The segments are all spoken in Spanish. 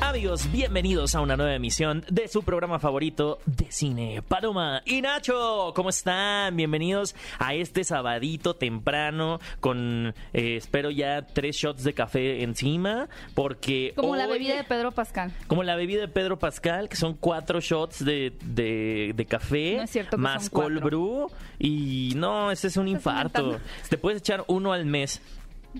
Amigos, bienvenidos a una nueva emisión de su programa favorito de cine. Paloma y Nacho, ¿cómo están? Bienvenidos a este sabadito temprano con, eh, espero ya, tres shots de café encima, porque... Como la bebida de Pedro Pascal. Como la bebida de Pedro Pascal, que son cuatro shots de, de, de café, No es cierto más cold brew, y no, ese es un Estás infarto. inventando. Te puedes echar uno al mes.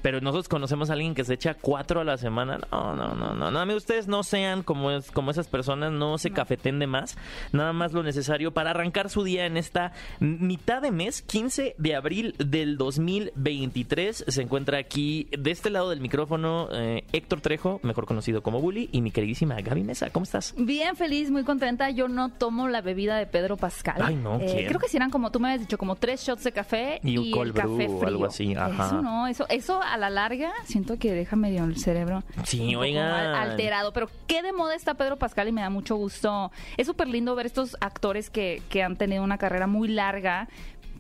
Pero nosotros conocemos a alguien que se echa cuatro a la semana. No, no, no, no. no ustedes no sean como, es, como esas personas, no se cafeten de más. Nada más lo necesario para arrancar su día en esta mitad de mes, 15 de abril del 2023. Se encuentra aquí, de este lado del micrófono, eh, Héctor Trejo, mejor conocido como Bully, y mi queridísima Gaby Mesa. ¿Cómo estás? Bien feliz, muy contenta. Yo no tomo la bebida de Pedro Pascal. Ay, no, Eh, creo que si eran como tú me habías dicho, como tres shots de café Y y, un el cold café brew o frío. algo así, ajá. Eso no, eso, eso a la larga siento que deja medio el cerebro Sí, alterado. Pero qué de moda está Pedro Pascal y me da mucho gusto. Es súper lindo ver estos actores que, que han tenido una carrera muy larga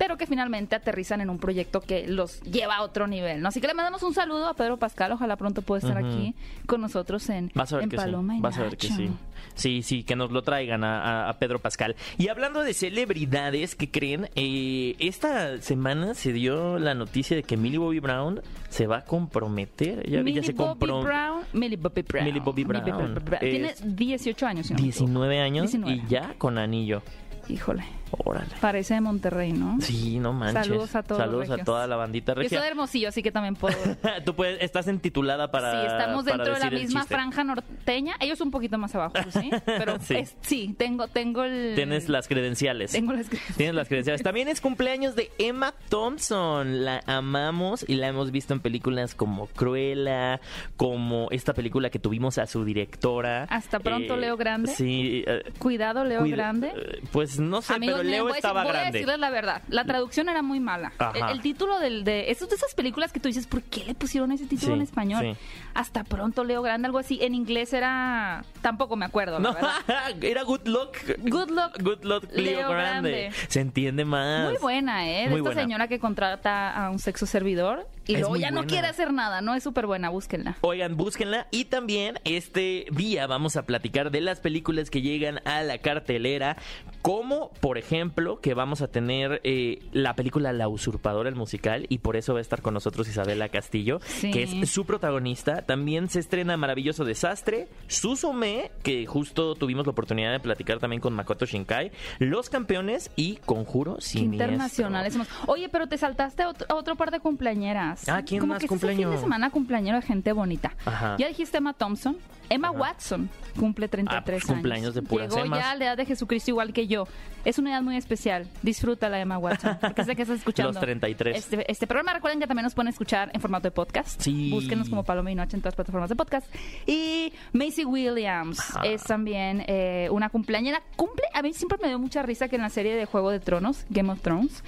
pero que finalmente aterrizan en un proyecto que los lleva a otro nivel, ¿no? Así que le mandamos un saludo a Pedro Pascal, ojalá pronto pueda estar aquí con nosotros en, Vas a ver en que Paloma sí. y Vas a ver que Nacho. sí. Sí, sí, que nos lo traigan a, a- a Pedro Pascal. Y hablando de celebridades, ¿qué creen? Eh, esta semana se dio la noticia de que Millie Bobby Brown se va a comprometer. Ya, Millie ya se Bobby compro- Brown. Millie Bobby Brown. Millie Bobby Brown. Tiene Es 18 años. si no me equivoco. 19 años 19. y ya con anillo. Híjole. Órale. Parece de Monterrey, ¿no? Sí, no manches. Saludos a todos los Saludos a toda la bandita Yo soy regia. de Hermosillo, así que también puedo. Tú puedes, estás entitulada para. sí, estamos para dentro de la misma franja norteña. Ellos un poquito más abajo, ¿sí? Pero Sí. tengo, tengo el. Tienes las credenciales. Tengo las credenciales. Tienes las credenciales. También es cumpleaños de Emma Thompson. La amamos y la hemos visto en películas como Cruella, como esta película que tuvimos a su directora. Hasta pronto, Leo Grande. Sí. eh, Cuidado, Leo cuida- Grande. eh, Pues no sé, Amigos, pero miren, Leo voy a decir- estaba voy a decirles la verdad. La traducción era muy mala. Ajá. El, título del, de... Es de esas películas que tú dices, ¿por qué le pusieron ese título Sí, en español? sí. Hasta pronto, Leo Grande, algo así. En inglés era... Tampoco me acuerdo, la No, verdad. era Good Luck. Good Luck, Good Luck Leo, Leo Grande. Grande. Se entiende más. Muy buena, ¿eh? De Muy esta buena. señora que contrata a un sexo servidor y Es luego muy ya no buena. quiere hacer nada, ¿no? Es súper buena, búsquenla. Oigan, búsquenla. Y también este día vamos a platicar de las películas que llegan a la cartelera. Como, por ejemplo, que vamos a tener eh, la película La Usurpadora, el musical. Y por eso va a estar con nosotros Isabela Castillo, Sí. que es su protagonista. También se estrena Maravilloso Desastre, Susume, que justo tuvimos la oportunidad de platicar también con Makoto Shinkai. Los Campeones y Conjuro Siniestro. internacionales somos. Oye, pero te saltaste a otro, a otro par de cumpleañeras. Ah, ¿quién Como más que este cumpleaños? fin de semana cumpleañero de gente bonita. Ajá. Ya dijiste Emma Thompson. Emma Watson cumple 33 Ah, pues, años. cumpleaños de puras Llegó Emmas. ya a la edad de Jesucristo igual que yo. Es una edad muy especial. Disfrútala, Emma Watson. Porque sé que estás escuchando. Los 33. Este, este programa, recuerden que también nos pueden escuchar en formato de podcast. Sí. Búsquenos como Paloma y Noche en todas las plataformas de podcast. Y Macy Williams Ajá. es también eh, una cumpleañera. Cumple, a mí siempre me dio mucha risa que en la serie de Juego de Tronos, Game of Thrones,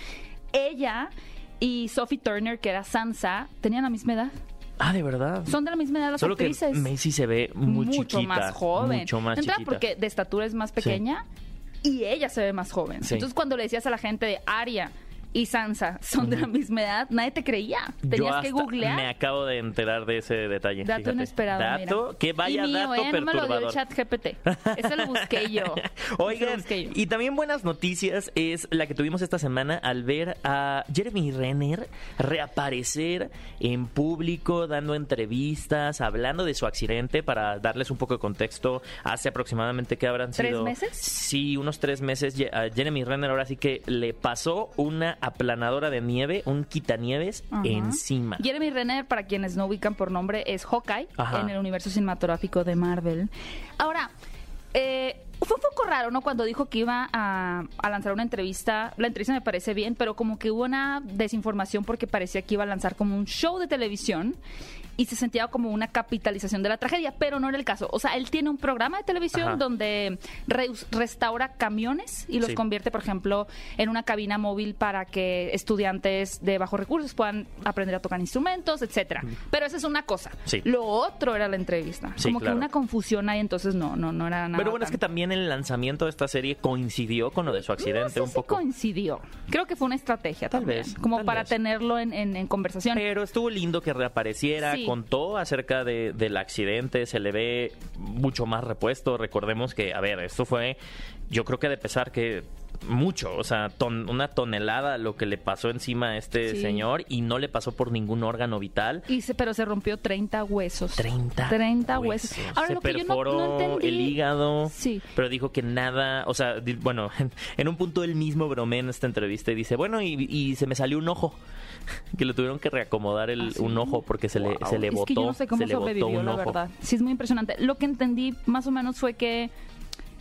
ella y Sophie Turner, que era Sansa, tenían la misma edad. Ah, de verdad. Son de la misma edad las Solo que actrices. Macy se ve muy mucho chiquita. más joven. Mucho más chiquita. porque de estatura es más pequeña y ella se ve más joven. Sí. Entonces, cuando le decías a la gente de Aria y Sansa son de la misma edad, nadie te creía. Yo Tenías que googlear. Me acabo de enterar de ese detalle. Dato fíjate. inesperado, Dato, mira. que vaya y mío, dato ¿eh? No me lo dio perturbador. el chat GPT. Ese lo busqué yo. Lo Oigan, busqué yo. y también buenas noticias es la que tuvimos esta semana al ver a Jeremy Renner reaparecer en público, dando entrevistas, hablando de su accidente para darles un poco de contexto. Hace aproximadamente que habrán ¿Tres sido. meses? Sí, unos tres meses. A Jeremy Renner ahora sí que le pasó una aplanadora de nieve, un quitanieves Ajá. encima. Jeremy Renner, para quienes no ubican por nombre, es Hawkeye Ajá. en el universo cinematográfico de Marvel. Ahora, eh, fue un poco raro, ¿no? Cuando dijo que iba a, a lanzar una entrevista. La entrevista me parece bien, pero como que hubo una desinformación porque parecía que iba a lanzar como un show de televisión. Y se sentía como una capitalización de la tragedia, pero no era el caso. O sea, él tiene un programa de televisión Ajá. donde re- restaura camiones y los Sí. convierte, por ejemplo, en una cabina móvil para que estudiantes de bajos recursos puedan aprender a tocar instrumentos, etcétera. Pero esa es una cosa. Sí. Lo otro era la entrevista. Sí, como claro. que una confusión ahí, entonces no, no, no era nada. Pero bueno, es que también el lanzamiento de esta serie coincidió con lo de su accidente no sé un si poco. coincidió. Creo que fue una estrategia Tal también, vez, como tal para vez. tenerlo en, en- en conversación. Pero estuvo lindo que reapareciera, Contó acerca de- del accidente, se le ve mucho más repuesto. Recordemos que, a ver, esto fue, yo creo que de pesar que mucho, o sea, ton- una tonelada lo que le pasó encima a este Sí. señor y no le pasó por ningún órgano vital. Y se- pero se rompió 30 huesos. 30, 30 huesos. Ahora, se lo que yo no- perforó no entendí- el hígado, Sí. pero dijo que nada, o sea, bueno, en, en un punto él mismo bromea en esta entrevista y dice, bueno, y, y se me salió un ojo, que le tuvieron que reacomodar el, ¿Ah, sí? un ojo porque se le, se le Es botó, que yo no sé cómo se le botó un la ojo. verdad. Sí, es muy impresionante. Lo que entendí más o menos fue que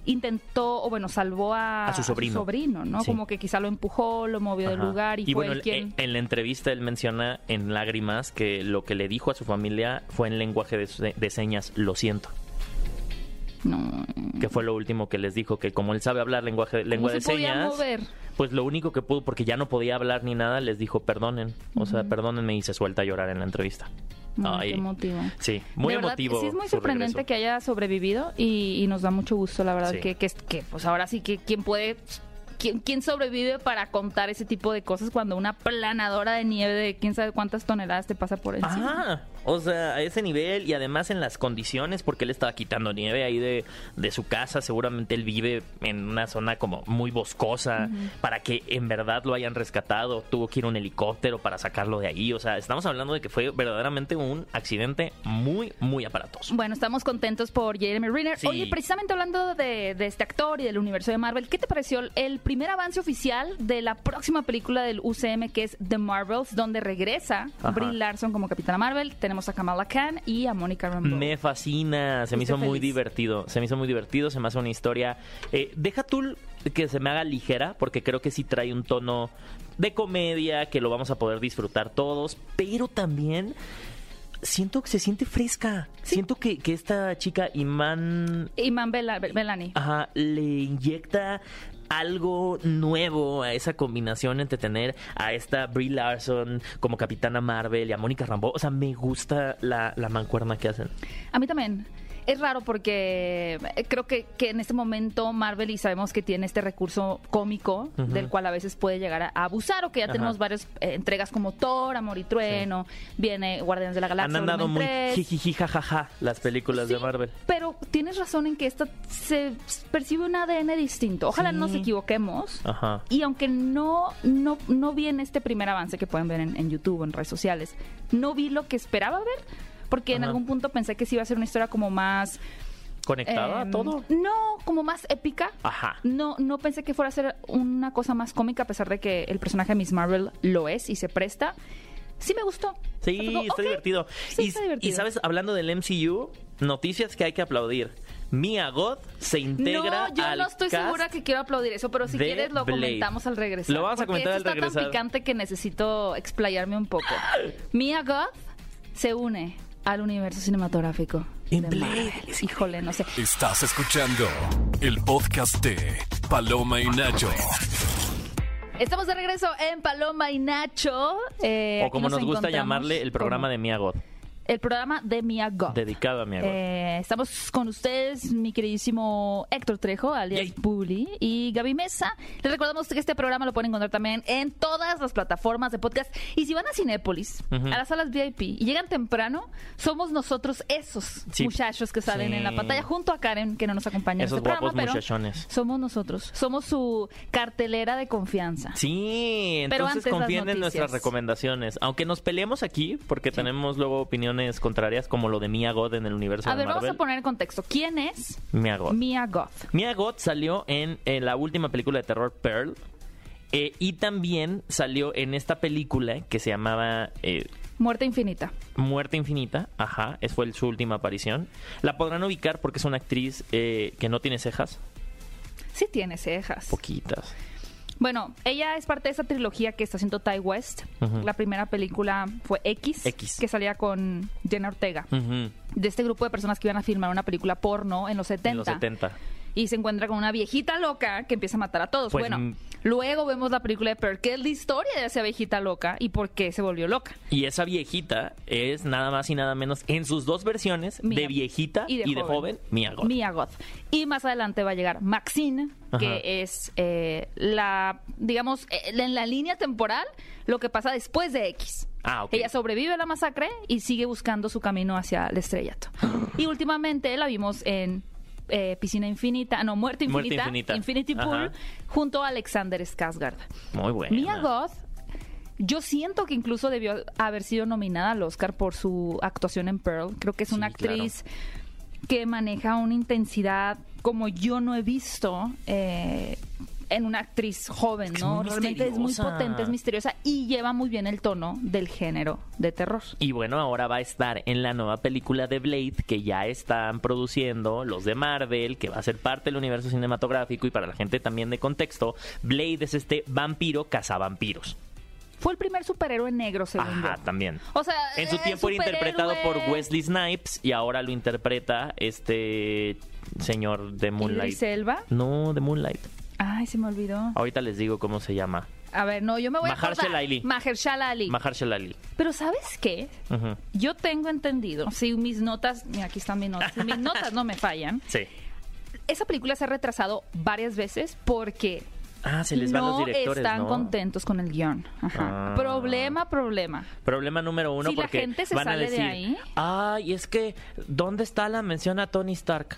intentó, o bueno, salvó a, A su sobrino. ¿no? Sí. Como que quizá lo empujó, lo movió del lugar y, fue bueno, él- quien... en la entrevista él menciona en lágrimas que lo que le dijo a su familia fue en lenguaje de, de señas, lo siento, no, que fue lo último que les dijo, que como él sabe hablar lenguaje, ¿Cómo lengua de señas, mover? pues lo único que pudo, porque ya no podía hablar ni nada, les dijo perdonen, o sea, perdónenme y se suelta a llorar en la entrevista. Ay, emotivo. Sí, muy verdad, emotivo. Sí, es muy sorprendente regreso. que haya sobrevivido y, y nos da mucho gusto, la verdad, Sí. que, que, que, pues ahora sí que quién puede... ¿Quién, quién sobrevive para contar ese tipo de cosas cuando una planadora de nieve de quién sabe cuántas toneladas te pasa por encima? Ah, o sea, a ese nivel y además en las condiciones, porque él estaba quitando nieve ahí de, de su casa, seguramente él vive en una zona como muy boscosa, para que en verdad lo hayan rescatado, tuvo que ir un helicóptero para sacarlo de ahí, o sea, estamos hablando de que fue verdaderamente un accidente muy, muy aparatoso. Bueno, estamos contentos por Jeremy Renner. Sí. Oye, precisamente hablando de, de este actor y del universo de Marvel, ¿qué te pareció el primer avance oficial de la próxima película del UCM que es The Marvels, donde regresa Ajá. Brie Larson como Capitana Marvel? Tenemos a Kamala Khan y a Monica Rambeau. Me fascina, se me hizo muy divertido, se me hizo muy divertido, se me hace una historia. eh, deja tú que se me haga ligera, porque creo que sí trae un tono de comedia que lo vamos a poder disfrutar todos, pero también siento que se siente fresca. Siento que, que esta chica Iman Iman Bela- Belani. ajá, le inyecta algo nuevo a esa combinación entre tener a esta Brie Larson como Capitana Marvel y a Mónica Rambeau. O sea, me gusta la, la mancuerna que hacen. A mí también. Es raro porque eh, creo que, que en este momento Marvel y sabemos que tiene este recurso cómico del cual a veces puede llegar a, a abusar o que ya Ajá. tenemos varias eh, entregas como Thor, Amor y Trueno, viene Guardianes de la Galaxia. Han andado muy volumen 3. jijiji jajaja las películas de Marvel. Pero tienes razón en que esta se percibe un ADN distinto. Ojalá Sí. no nos equivoquemos. Ajá. Y aunque no, no, no vi en este primer avance que pueden ver en, en YouTube o en redes sociales, no vi lo que esperaba ver, porque en algún punto pensé que sí iba a ser una historia como más... ¿Conectada a em, todo? No, como más épica. Ajá. No, no pensé que fuera a ser una cosa más cómica, a pesar de que el personaje de Miss Marvel lo es y se presta. Sí me gustó. Sí, como, está divertido. sí y, está divertido. y sabes, hablando del MCU, noticias que hay que aplaudir. Mia God se integra No, yo al no estoy cast segura que quiero aplaudir eso, pero si quieres lo Blade. comentamos al regresar. Lo vamos a comentar al está regresar. tan picante que necesito explayarme un poco. Mia Goth se une al universo cinematográfico. En de Blade. Marvel. Híjole, no sé. Estás escuchando el podcast de Paloma y Nacho. Estamos de regreso en Paloma y Nacho. eh, o como nos gusta llamarle el programa de Mia God, El programa de Mia Goth. dedicado a Mia God. Eh, estamos con ustedes, mi queridísimo Héctor Trejo, alias Yay. Bully, y Gaby Mesa. Les recordamos que este programa lo pueden encontrar también en todas las plataformas de podcast. Y si van a Cinépolis, a las salas VIP, y llegan temprano, somos nosotros esos Sí. muchachos que salen Sí. en la pantalla, junto a Karen, que no nos acompaña Esos en este guapos programa, pero muchachones. somos nosotros. Somos su cartelera de confianza. Sí, entonces confíen en nuestras recomendaciones. Aunque nos peleemos aquí, porque tenemos luego opiniones contrarias, como lo de Mia God en el universo A de ver, vamos a poner en contexto. ¿Quién es Mia Goth? Mia God salió en, en la última película de terror Pearl. eh, y también salió en esta película que se llamaba eh, Muerte Infinita. Muerte Infinita. Ajá, es fue su última aparición. La podrán ubicar porque es una actriz eh, que no tiene cejas. Sí tiene cejas. Poquitas. Bueno, ella es parte de esa trilogía que está haciendo Ty West. La primera película fue X, X. que salía con Jenna Ortega. De este grupo de personas que iban a filmar una película porno en los 70. En los 70. Y se encuentra con una viejita loca que empieza a matar a todos. Pues, bueno, mm. luego vemos la película de Pearl, que es la historia de esa viejita loca y por qué se volvió loca. Y esa viejita es nada más y nada menos en sus dos versiones Mia- de viejita y de, joven, Mia Goth. Mia Goth. Y más adelante va a llegar Maxine, Ajá. que es eh, la, digamos, eh, en la línea temporal, lo que pasa después de X. Ah, ok. Ella sobrevive a la masacre y sigue buscando su camino hacia el estrellato. y últimamente la vimos en eh, Piscina Infinita, no, Muerte Muerte Infinita. Infinity Pool, junto a Alexander Skarsgård. Muy buena. Mia Goth, yo siento que incluso debió haber sido nominada al Oscar por su actuación en Pearl. Creo que es una Sí, claro. actriz que maneja una intensidad como yo no he visto eh, en una actriz joven, Es es ¿no? muy Realmente es muy potente, es misteriosa y lleva muy bien el tono del género de terror. Y bueno, ahora va a estar en la nueva película de Blade que ya están produciendo los de Marvel, que va a ser parte del universo cinematográfico y para la gente también de contexto, Blade es este vampiro cazavampiros. Fue el primer superhéroe negro, según Ajá, yo. también. O sea, En su tiempo era interpretado por. Wesley Snipes y ahora lo interpreta este señor de Moonlight. Idris Elba. No, de Moonlight. Ay, se me olvidó. Ahorita les digo cómo se llama. A ver, no, yo me voy a. Mahershala Ali. Mahershala Ali. Mahershala Ali. Pero ¿sabes qué? Ujú. Yo tengo entendido, si mis notas, mira, aquí están mis notas, si mis notas no me fallan, Sí. esa película se ha retrasado varias veces porque Ah, se les van no los directores, están ¿no? contentos con el guion. Ajá. Ah. Problema, problema. Problema número uno Si la porque gente se van a sale de ahí. ay, es que, ¿dónde está la mención a Tony Stark?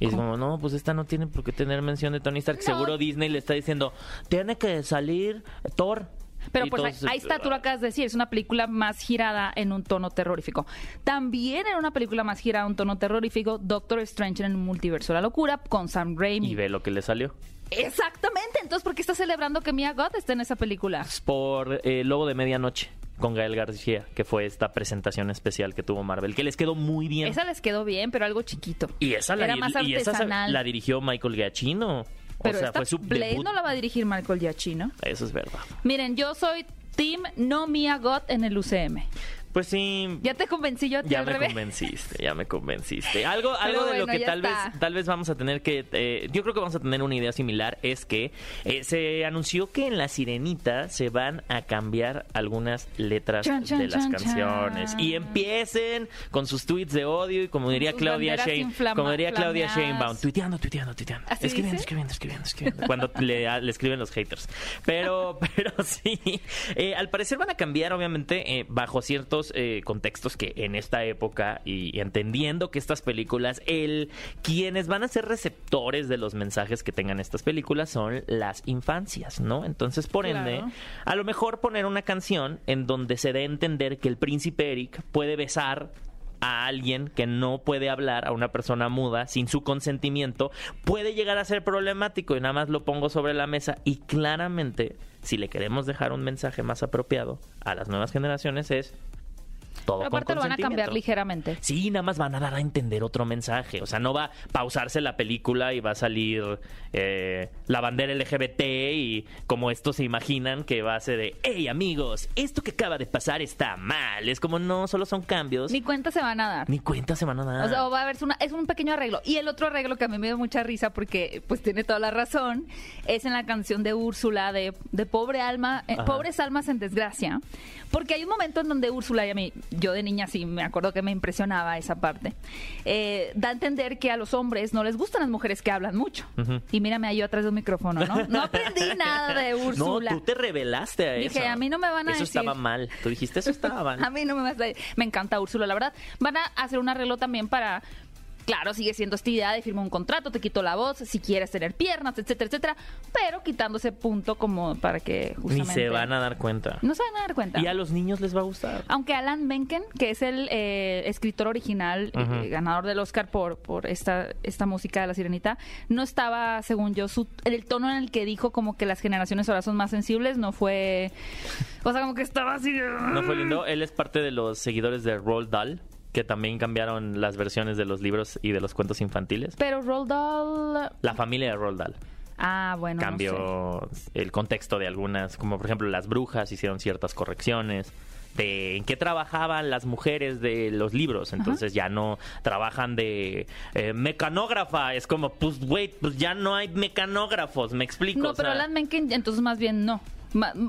Y es como, no, pues esta no tiene por qué tener mención de Tony Stark. No. Seguro Disney le está diciendo, tiene que salir Thor. Pero Y pues todos, ahí está, tú lo acabas de decir, es una película más girada en un tono terrorífico. También era una película más girada en un tono terrorífico, Doctor Strange en el multiverso de la locura, con Sam Raimi. Y ve lo que le salió. Exactamente, entonces ¿por qué está celebrando que Mia Goth esté en esa película? Es por eh, Lobo de Medianoche con Gael García, que fue esta presentación especial que tuvo Marvel, que les quedó muy bien. Esa les quedó bien, pero algo chiquito. y esa la, más y esa la dirigió Michael Giacchino. Pero o sea, esta fue su Blade debut. no la va a dirigir Michael Giacchino. Eso es verdad. Miren, yo soy Team No Mia Goth en el UCM. Pues sí, Ya te convencí yo a ti Ya al me revés. convenciste, ya me convenciste. Algo, algo de lo que tal está. vez, tal vez vamos a tener que, eh, yo creo que vamos a tener una idea similar, es que eh, se anunció que en La Sirenita se van a cambiar algunas letras Chan, chan, de las chan, canciones y empiecen con sus tweets de odio y como diría Claudia Shane, como diría Claudia. Sheinbaum, tuiteando, tuiteando, tuiteando, ¿Así escribiendo, escribiendo, escribiendo, escribiendo, cuando le, le escriben los haters. Pero, pero sí, eh, al parecer van a cambiar, obviamente, eh, bajo ciertos eh, contextos que en esta época y entendiendo que estas películas, el quienes van a ser receptores de los mensajes que tengan estas películas son las infancias, ¿no? Entonces, por ende, a lo mejor poner una canción en donde se dé a entender que el príncipe Eric puede besar a alguien que no puede hablar, a una persona muda, sin su consentimiento, puede llegar a ser problemático y nada más lo pongo sobre la mesa y claramente, si le queremos dejar un mensaje más apropiado a las nuevas generaciones es todo Pero con aparte lo van a cambiar ligeramente. Sí, nada más van a dar a entender otro mensaje. O sea, no va a pausarse la película y va a salir eh, la bandera LGBT y como estos se imaginan que va a ser de, hey amigos, esto que acaba de pasar está mal. Es como, no, solo son cambios. Ni cuenta se van a dar. Ni cuenta se van a dar. O sea, o va a haber una, es un pequeño arreglo. Y el otro arreglo que a mí me dio mucha risa porque pues tiene toda la razón, es en la canción de Úrsula de, de Pobre Alma, eh. Pobres Almas en Desgracia. Porque hay un momento en donde Úrsula, y a mí, yo de niña sí me acuerdo que me impresionaba esa parte, eh, da a entender que a los hombres no les gustan las mujeres que hablan mucho. Y mírame yo atrás de un micrófono, ¿no? No aprendí nada de no, Úrsula. tú te revelaste a Dije, eso. a mí no me van a Eso decir. estaba mal. Tú dijiste, eso estaba mal. A mí no me vas a Me encanta Úrsula, la verdad. Van a hacer un arreglo también para. Claro, sigue siendo esta idea de firmar un contrato, te quito la voz, si quieres tener piernas, etcétera, etcétera, pero quitando ese punto como para que Ni justamente... se van a dar cuenta. No se van a dar cuenta. Y a los niños les va a gustar. Aunque Alan Menken, que es el eh, escritor original, eh, ganador del Oscar por, por esta, esta música de La Sirenita, no estaba, según yo, su, el tono en el que dijo como que las generaciones ahora son más sensibles, no fue... O sea, como que estaba así... ¿No fue lindo? Él es parte de los seguidores de Roald Dahl, que también cambiaron las versiones de los libros y de los cuentos infantiles. Pero Roald Dahl... La familia de Roald Dahl. Ah, bueno. no sé. cambió el contexto de algunas, como por ejemplo las brujas hicieron ciertas correcciones de en qué trabajaban las mujeres de los libros, entonces ya no trabajan de eh, mecanógrafa, es como, pues güey, pues ya no hay mecanógrafos, me explico. No, o pero sea, Alan Menken, entonces más bien no.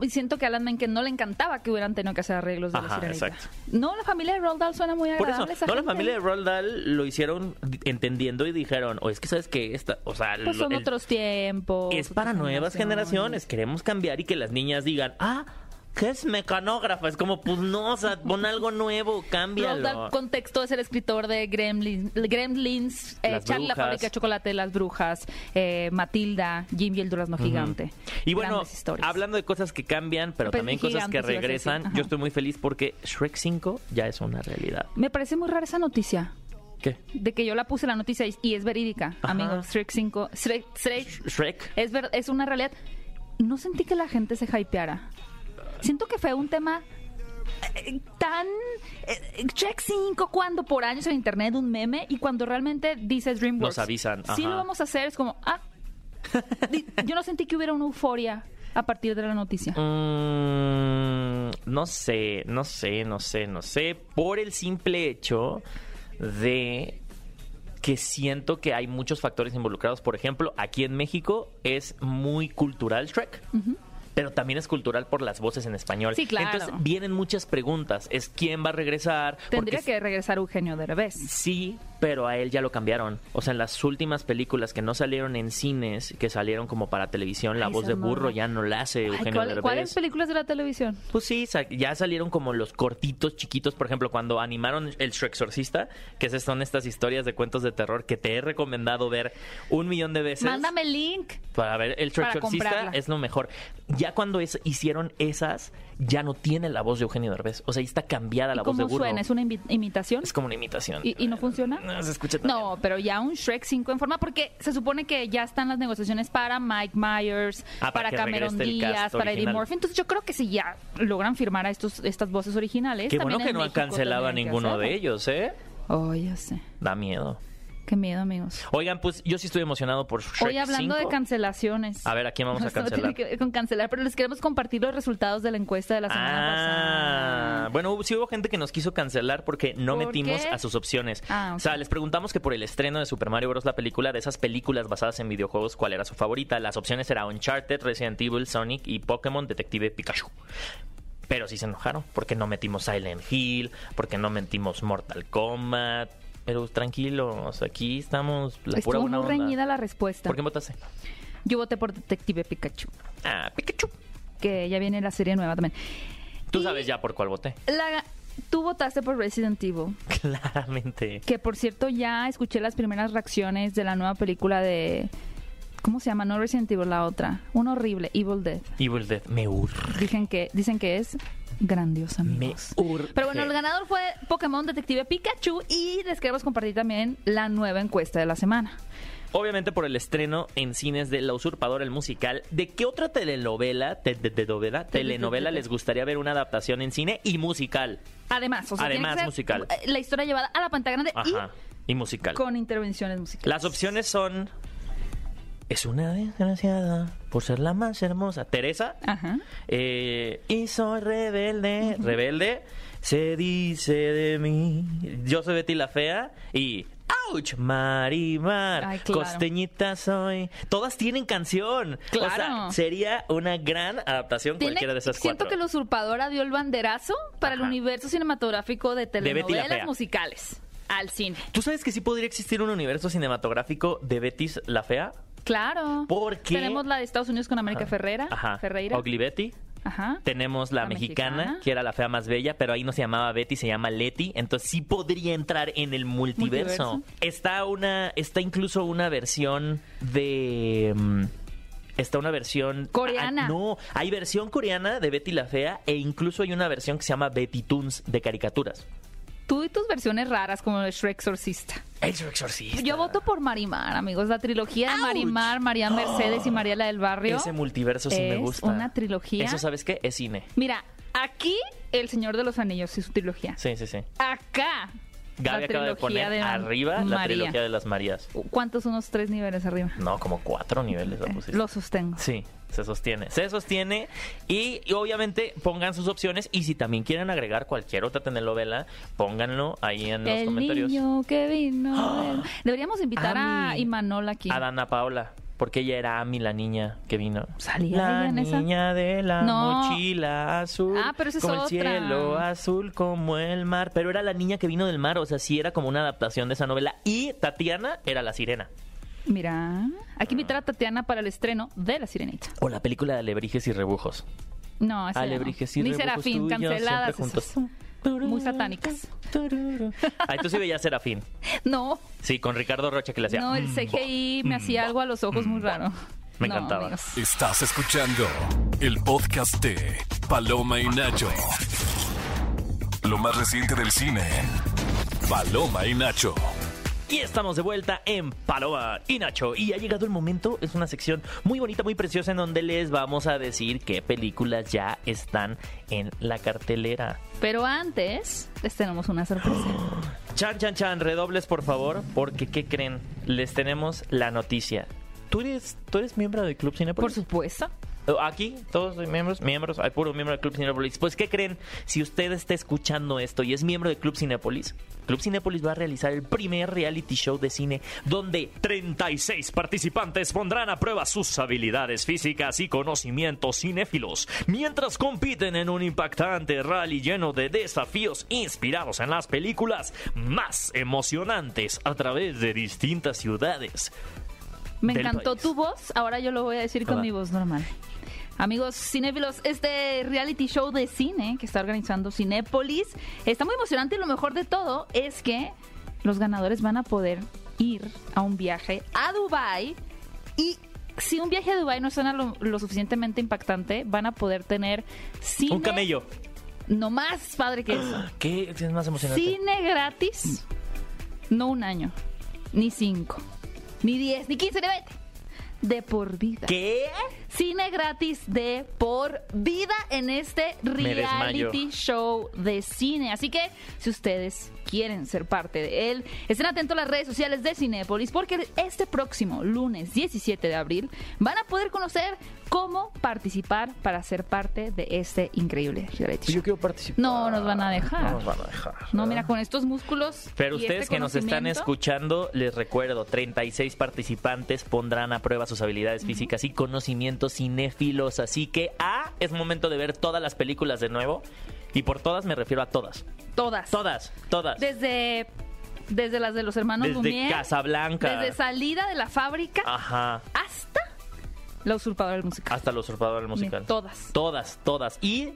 Siento que a Alan Menken no le encantaba que hubieran tenido que hacer arreglos de Ajá, la exacto. No, la familia de Roald Dahl suena muy Por eso, agradable. no, la gente. familia de Roald Dahl lo hicieron entendiendo y dijeron, o es que sabes que esta, o sea, Pues lo- son el- otros tiempos. es para nuevas generaciones. Queremos cambiar y que las niñas digan, ah, ¿qué es mecanógrafa? Es como, pues no, o sea, pon algo nuevo, cámbialo. Dahl, contexto, es el escritor de Gremlins, Gremlins eh, Charlie la fábrica de chocolate, Las Brujas, eh, Matilda, Jim y el durazno gigante. Y bueno, hablando de cosas que cambian, pero Pues también cosas que regresan, yo estoy muy feliz porque Shrek 5 ya es una realidad. Me parece muy rara esa noticia. ¿Qué? De que yo la puse la noticia y, y es verídica, Ajá. amigos. Shrek 5. Shrek, Shrek Shrek. es, ver- es una realidad. No sentí que la gente se hypeara. Siento que fue un tema eh, tan... eh, Shrek 5, cuando por años en internet un meme y cuando realmente dice DreamWorks... Nos avisan, Sí ajá. lo vamos a hacer, es como... Ah, yo no sentí que hubiera una euforia a partir de la noticia. Mm, no sé, no sé, no sé, no sé. Por el simple hecho de que siento que hay muchos factores involucrados. Por ejemplo, aquí en México es muy cultural Shrek. Pero también es cultural por las voces en español. Sí, claro. Entonces vienen muchas preguntas. ¿Es quién va a regresar? Tendría Porque que regresar Eugenio Derbez. Sí, pero a él ya lo cambiaron. O sea, en las últimas películas que no salieron en cines, que salieron como para televisión, la Ay, voz de burro ya no la hace Ay, Eugenio ¿cuál- Derbez. ¿Cuáles películas de la televisión? Pues sí, ya salieron como los cortitos chiquitos, por ejemplo, cuando animaron el Shrek Exorcista, que esas son estas historias de cuentos de terror que te he recomendado ver un millón de veces. Mándame el link. Para ver el Exorcista es lo mejor. Ya cuando es- hicieron esas, ya no tiene la voz de Eugenio Derbez. O sea, ahí está cambiada ¿Y la voz de cómo burro. suena? ¿Es una imitación? Es como una imitación. ¿Y, y no funciona? No, se escucha tan No, pero ya un Shrek 5 en forma, porque se supone que ya están las negociaciones para Mike Myers, Ah, para Cameron Díaz, para Eddie. Murphy. Entonces yo creo que si ya logran firmar a estos, estas voces originales. Qué bueno que no han cancelado a ninguno de ellos, ¿eh? Oh, ya sé. Da miedo. Qué miedo, amigos. Oigan, pues yo sí estoy emocionado por Shrek Hoy hablando 5. de cancelaciones. A ver, ¿a quién vamos a Esto no cancelar? tiene que con cancelar, pero les queremos compartir los resultados de la encuesta de la semana Ah, pasada. bueno, sí hubo gente que nos quiso cancelar porque no ¿Por metimos qué? a sus opciones. Ah. O sea, les preguntamos que por el estreno de Super Mario Bros. la película, de esas películas basadas en videojuegos, ¿cuál era su favorita? Las opciones eran Uncharted, Resident Evil, Sonic y Pokémon Detective Pikachu. Pero sí se enojaron porque no metimos Silent Hill, porque no metimos Mortal Kombat. Pero tranquilos, aquí estamos la pura Estuvo buena muy onda. reñida la respuesta. ¿Por qué votaste? Yo voté por Detective Pikachu, Ah, Pikachu. que ya viene la serie nueva también. Tú Y sabes ya por cuál voté. la- tú votaste por Resident Evil, Claramente. que por cierto ya escuché las primeras reacciones de la nueva película de... ¿Cómo se llama? No Resident Evil, la otra. Un horrible, Evil Dead. Evil Dead me urge. Dicen que, dicen que es grandiosa, Me amigos. Pero bueno, el ganador fue Pokémon Detective Pikachu y les queremos compartir también la nueva encuesta de la semana. Obviamente por el estreno en cines de La Usurpadora, el musical. ¿De qué otra telenovela, te- te- te- novela, telenovela les gustaría ver una adaptación en cine y musical? Además, o sea, tiene Además, que ser, musical. La historia llevada a la pantalla grande Ajá. Y musical. con intervenciones musicales. Las opciones son... Es una desgraciada por ser la más hermosa. Teresa. Ajá. Eh, y soy rebelde. Rebelde. Se dice de mí. Yo soy Betty la Fea. Y. ¡Auch! Marimar. Ay, claro. Costeñita soy. Todas tienen canción. O sea, Claro. sería una gran adaptación Tiene- cualquiera de esas siento cuatro. que la usurpadora dio el banderazo para el universo cinematográfico de telenovelas Fea. musicales al cine. ¿Tú sabes que sí podría existir un universo cinematográfico de Betty la Fea? Claro. ¿Por qué? Tenemos la de Estados Unidos con América Ferrera. Ajá. Ferreira. Ugly Betty. Ajá. Tenemos la, La mexicana, mexicana. que era la fea más bella, pero ahí no se llamaba Betty, se llama Leti. Entonces sí podría entrar en el multiverso. Multiverso. Está una, está incluso una versión de. mm, Está una versión Coreana. Ah, no, hay versión coreana de Betty la Fea e incluso hay una versión que se llama Betty Toons de caricaturas. Tú y tus versiones raras como el Shrek Exorcista. El exorcista. Yo voto por Marimar, amigos. La trilogía de ¡Auch! Marimar, María Mercedes y Mariela del Barrio. Ese multiverso sí me es gusta. una trilogía. Eso, ¿sabes qué? Es cine. Mira, aquí El Señor de los Anillos y su trilogía. Sí, sí, sí. Acá Gaby La acaba de poner de arriba la trilogía de las Marías. ¿Cuántos unos tres niveles arriba? No, como cuatro niveles la pusiste. Lo sostengo. Sí, se sostiene. Se sostiene y, y obviamente pongan sus opciones y si también quieren agregar cualquier otra telenovela, pónganlo ahí en los El comentarios. niño que vino. del- Deberíamos invitar a Ami. Imanol aquí. A Dana Paula, porque ella era Ami, la niña que vino. ¿Salía la ella en esa? niña de la No. mochila azul. Ah, pero esa es como otra. el cielo azul como el mar. Pero era la niña que vino del mar, o sea, sí era como una adaptación de esa novela. Y Tatiana era la sirena. Mira, hay que invitar a Tatiana para el estreno de La Sirenita. O la película de Alebrijes y Rebujos. No, esa ya no. Alebrijes y Ni rebujos Serafín, canceladas. siempre esas. Muy satánicas. Ay, tú sí veías Serafín. No, Sí, con Ricardo Rocha que le hacía. no, el mm, CGI me hacía algo a los ojos muy raro. Me No, encantaba. amigos. Estás escuchando el podcast de Paloma y Nacho. Lo más reciente del cine. Paloma y Nacho. Y estamos de vuelta en Paloma y Nacho. Y ha llegado el momento, es una sección muy bonita, muy preciosa, en donde les vamos a decir qué películas ya están en la cartelera. Pero antes, les tenemos una sorpresa. Chan, chan, chan, redobles por favor, porque ¿qué creen? Les tenemos la noticia. ¿Tú eres, ¿tú eres miembro del Club Por Cinepolis? supuesto. Aquí, todos soy miembros, miembros, hay puro miembro del Club Cinépolis. Pues, ¿qué creen? Si usted está escuchando esto y es miembro del Club Cinépolis, Club Cinépolis va a realizar el primer reality show de cine donde 36 participantes pondrán a prueba sus habilidades físicas y conocimientos cinéfilos mientras compiten en un impactante rally lleno de desafíos inspirados en las películas más emocionantes a través de distintas ciudades. Me encantó país. tu voz, ahora yo lo voy a decir con mi voz normal. Amigos cinéfilos, este reality show de cine que está organizando Cinépolis está muy emocionante y lo mejor de todo es que los ganadores van a poder ir a un viaje a Dubai y si un viaje a Dubai no suena lo, lo suficientemente impactante, van a poder tener cine Un camello. no más padre que eso. ¿Qué es más emocionante? Cine gratis, no un año, ni cinco, ni diez, ni quince, ni veinte. De por vida. ¿Qué? Cine gratis de por vida en este reality show de cine. Así que si ustedes quieren ser parte de él, estén atentos a las redes sociales de Cinépolis porque este próximo lunes 17 de abril van a poder conocer cómo participar para ser parte de este increíble reality show. Yo quiero participar. No nos van a dejar. No nos van a dejar. No, mira, con estos músculos. Pero y ustedes este que nos están escuchando, les recuerdo, 36 participantes pondrán a prueba sus habilidades físicas y conocimientos cinéfilos. Así que, ah, es momento de ver todas las películas de nuevo. Y por todas me refiero a todas. Todas. Todas, todas. Desde, desde las de los hermanos Desde Lumière. Casablanca. Desde salida de la fábrica Ajá. hasta la usurpadora del musical. Hasta los usurpadores musical. Mira, todas. Todas, todas. Y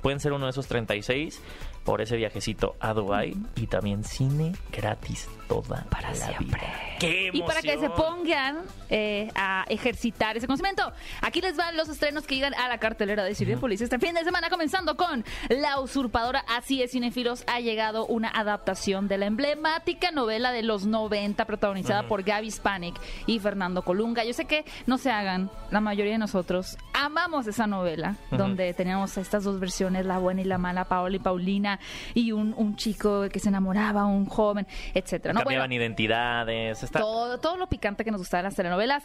pueden ser uno de esos 36 por ese viajecito a Dubai y también cine gratis toda Para la siempre. vida. ¡Qué Y para que se pongan eh, a ejercitar ese conocimiento, aquí les van los estrenos que llegan a la cartelera de Cinepolis este fin de semana, comenzando con La Usurpadora. Así es, cinefilos, ha llegado una adaptación de la emblemática novela de los 90, protagonizada por Gaby Spanik y Fernando Colunga. Yo sé que no se hagan, la mayoría de nosotros amamos esa novela, donde teníamos estas dos versiones, la buena y la mala, Paola y Paulina, y un, un chico que se enamoraba, un joven, etcétera. ¿No? Cambiaban Bueno, identidades. Está... todo, todo lo picante que nos gustaba de las telenovelas.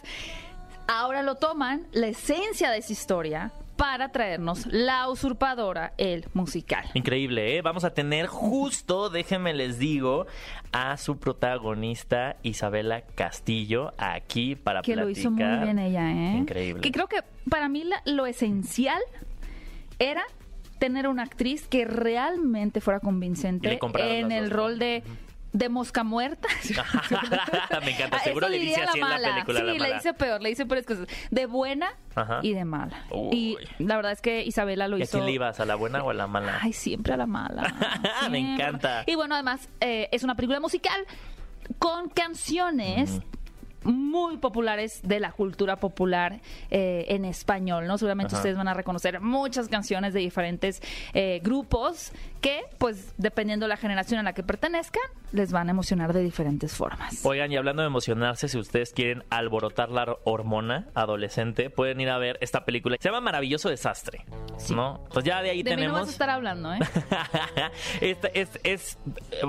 Ahora lo toman, la esencia de esa historia, para traernos La Usurpadora, el musical. Increíble, ¿eh? Vamos a tener justo, déjenme les digo, a su protagonista Isabela Castillo aquí para Que lo platicar. hizo muy bien ella, ¿eh? Increíble. Que creo que para mí la- lo esencial era tener una actriz que realmente fuera convincente en el dos, rol de de mosca muerta. Me encanta, Ah, seguro le dice así en la mala. película, Sí, la le mala. dice peor, le dice peores cosas. De buena Ajá. y de mala. Uy. Y la verdad es que Isabela lo ¿Y a hizo. quién le ibas? ¿A la buena o a la mala? Ay, siempre a la mala. Me encanta. Y bueno, además, eh, es una película musical con canciones muy populares de la cultura popular eh, en español, ¿no? Seguramente Ajá. ustedes van a reconocer muchas canciones de diferentes eh, grupos que, pues, dependiendo de la generación a la que pertenezcan, les van a emocionar de diferentes formas. Oigan, y hablando de emocionarse, si ustedes quieren alborotar la hormona adolescente, pueden ir a ver esta película. Se llama Maravilloso Desastre, ¿no? Pues ya de ahí de mí no tenemos... vas a estar hablando, ¿eh? Esta es, es,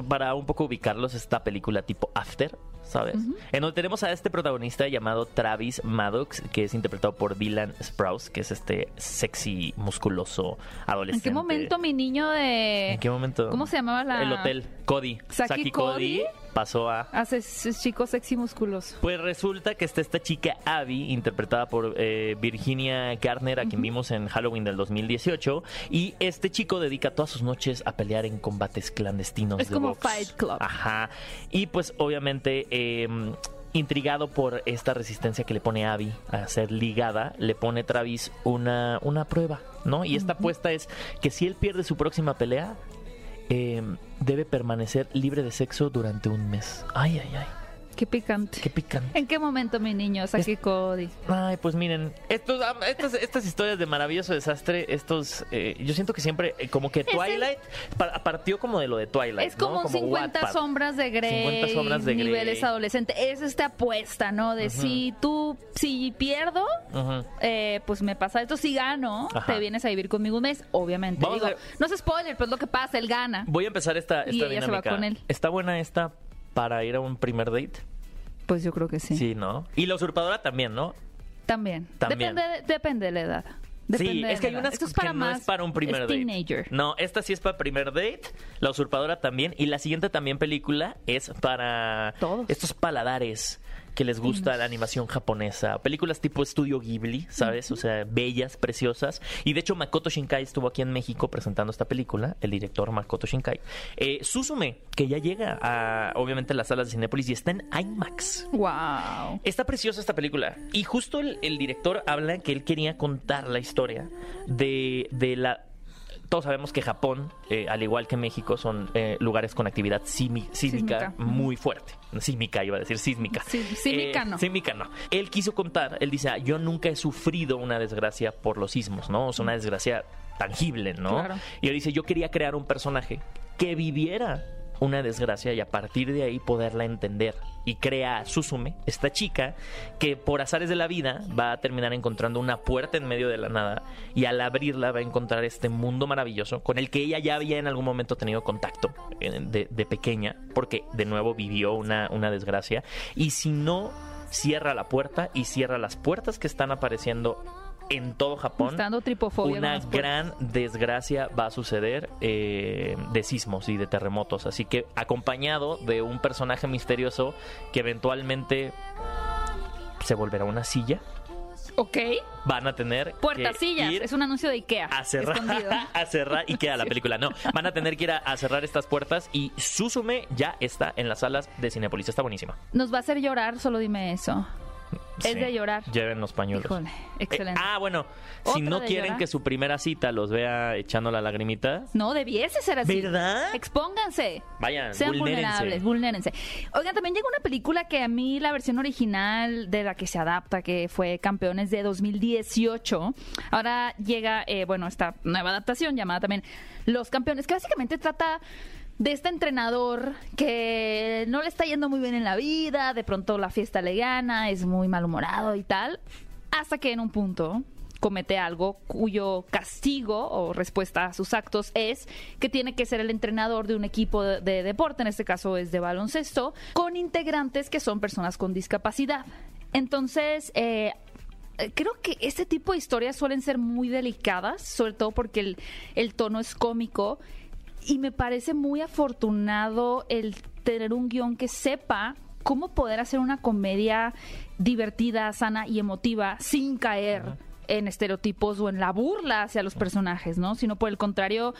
para un poco ubicarlos, esta película tipo After, ¿sabes? En donde tenemos a este protagonista llamado Travis Maddox, que es interpretado por Dylan Sprouse, que es este sexy, musculoso ¿En adolescente. qué momento mi niño de... ¿En qué momento? ¿Cómo se llamaba la...? El hotel. Cody. Saki Cody. pasó a... Hace chico sexy musculoso. Pues resulta que está esta chica Abby, interpretada por eh, Virginia Garner, a quien vimos en Halloween del 2018. Y este chico dedica todas sus noches a pelear en combates clandestinos. Es de como box. Fight Club. Ajá. Y pues obviamente... eh, Intrigado por esta resistencia que le pone Abby a ser ligada, le pone Travis una, una prueba, ¿no? Y esta apuesta es que si él pierde su próxima pelea, eh, debe permanecer libre de sexo durante un mes. Ay, ay, ay. Qué picante. Qué picante. ¿En qué momento, mi niño? Saki Cody. Ay, pues miren, estos, estas, estas historias de maravilloso desastre, estos, eh, yo siento que siempre, eh, como que Twilight pa- partió como de lo de Twilight. Es como ¿no? un 50 Wattpad. sombras de Grey, 50 sombras de Grey. niveles adolescente. Es esta apuesta, ¿no? De si tú, si pierdo, eh, pues me pasa esto. Si gano, Ajá. te vienes a vivir conmigo un mes, obviamente. Vamos Digo, a ver. no es spoiler, pues lo que pasa, él gana. Voy a empezar esta, Y esta ella se va con él. ¿Está buena esta para ir a un primer date? Pues yo creo que sí. Sí, ¿no? Y la usurpadora también, ¿no? También. También. Depende, de, depende de la edad. Depende sí, es que hay unas Esto es que para no más, es para un primer es date. No, esta sí es para primer date, la usurpadora también, y la siguiente también película es para Todos. estos paladares que les gusta la animación japonesa, películas tipo Estudio Ghibli, ¿sabes? O sea, bellas, preciosas. Y de hecho Makoto Shinkai estuvo aquí en México presentando esta película, el director Makoto Shinkai. Eh, Suzume, que ya llega a, obviamente, las salas de Cinépolis y está en IMAX. Wow. Está preciosa esta película. Y justo el, el director habla que él quería contar la historia de, de la... Todos sabemos que Japón, eh, al igual que México, son eh, lugares con actividad sísmica, Sísmica. muy fuerte. Sísmica, iba a decir sísmica. Sí, sísmica Eh, no. sísmica no. Él quiso contar, él dice, "Ah, yo nunca he sufrido una desgracia por los sismos, ¿no? O sea, una desgracia tangible, ¿no? Claro. Y él dice, yo quería crear un personaje que viviera una desgracia y a partir de ahí poderla entender. Y crea a Susume, esta chica, que por azares de la vida va a terminar encontrando una puerta en medio de la nada y al abrirla va a encontrar este mundo maravilloso con el que ella ya había en algún momento tenido contacto eh, de, de pequeña, porque de nuevo vivió una, una desgracia. Y si no cierra la puerta y cierra las puertas que están apareciendo en todo Japón, Está dando tripofobia una gran desgracia va a suceder eh, de sismos y de terremotos. Así que acompañado de un personaje misterioso que eventualmente se volverá una silla, Ok. van a tener Puertas, que ir Es un anuncio de Ikea. a cerrar, escondido. a cerrar y queda la película. No, van a tener que ir a, a cerrar estas puertas y Susume ya está en las salas de Cinepolis. Está buenísima. Nos va a hacer llorar, solo dime eso. Es Sí. de llorar. Lleven los pañuelos. Híjole, excelente. Eh, ah, bueno, si ¿Otra no quieren llorar? que su primera cita los vea echando la lagrimita, No, debiese ser así. ¿Verdad? Expónganse. vayan, Sean vulnérense. vulnerables, vulnérense. Oigan, también llega una película que a mí la versión original de la que se adapta, que fue Campeones de 2018, ahora llega, eh, bueno, esta nueva adaptación llamada también Los Campeones, que básicamente trata de este entrenador que no le está yendo muy bien en la vida, de pronto la fiesta le gana, es muy malhumorado y tal, hasta que en un punto comete algo cuyo castigo o respuesta a sus actos es que tiene que ser el entrenador de un equipo de, de deporte, en este caso es de baloncesto, con integrantes que son personas con discapacidad. Entonces, eh, eh, creo que este tipo de historias suelen ser muy delicadas, sobre todo porque el, el tono es cómico y me parece muy afortunado el tener un guion que sepa cómo poder hacer una comedia divertida, sana y emotiva sin caer en estereotipos o en la burla hacia los personajes, ¿no? Sino por el contrario,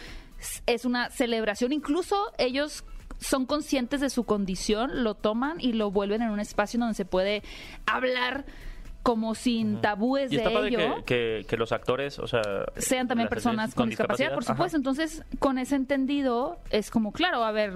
es una celebración. Incluso ellos son conscientes de su condición, lo toman y lo vuelven en un espacio donde se puede hablar como sin tabúes Y de padre ello. que, que- que los actores, o sea... sean también personas con discapacidad, por Ajá. supuesto. Entonces, con ese entendido, es como, claro, a ver,